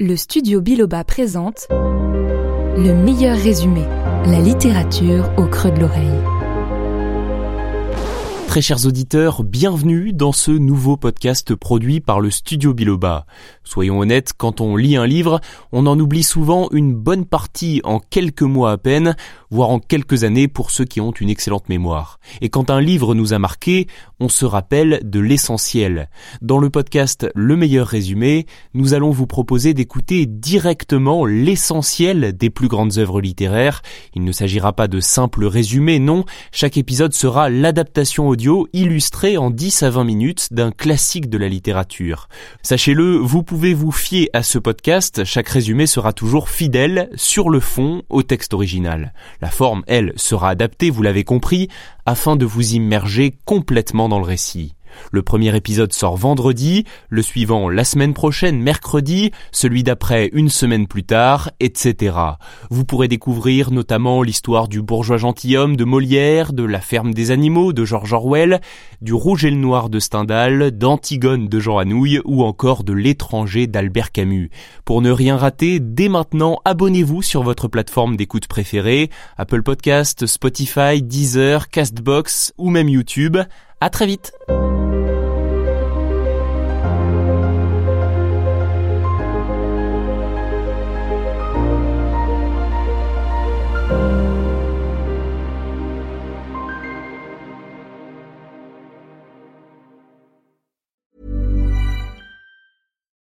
Le studio Biloba présente Le meilleur résumé, la littérature au creux de l'oreille. Très chers auditeurs, bienvenue dans ce nouveau podcast produit par le Studio Biloba. Soyons honnêtes, quand on lit un livre, on en oublie souvent une bonne partie en quelques mois à peine, voire en quelques années pour ceux qui ont une excellente mémoire. Et quand un livre nous a marqué, on se rappelle de l'essentiel. Dans le podcast Le meilleur résumé, nous allons vous proposer d'écouter directement l'essentiel des plus grandes œuvres littéraires. Il ne s'agira pas de simples résumés, non, chaque épisode sera l'adaptation audio illustrée en 10 à 20 minutes d'un classique de la littérature. Sachez-le, vous pouvez vous fier à ce podcast, chaque résumé sera toujours fidèle sur le fond au texte original. La forme, elle, sera adaptée, vous l'avez compris, afin de vous immerger complètement dans le récit. Le premier épisode sort vendredi, le suivant la semaine prochaine, mercredi, celui d'après une semaine plus tard, etc. Vous pourrez découvrir notamment l'histoire du bourgeois gentilhomme de Molière, de la ferme des animaux de George Orwell, du rouge et le noir de Stendhal, d'Antigone de Jean Anouilh ou encore de l'étranger d'Albert Camus. Pour ne rien rater, dès maintenant, abonnez-vous sur votre plateforme d'écoute préférée, Apple Podcast, Spotify, Deezer, Castbox ou même YouTube. À très vite!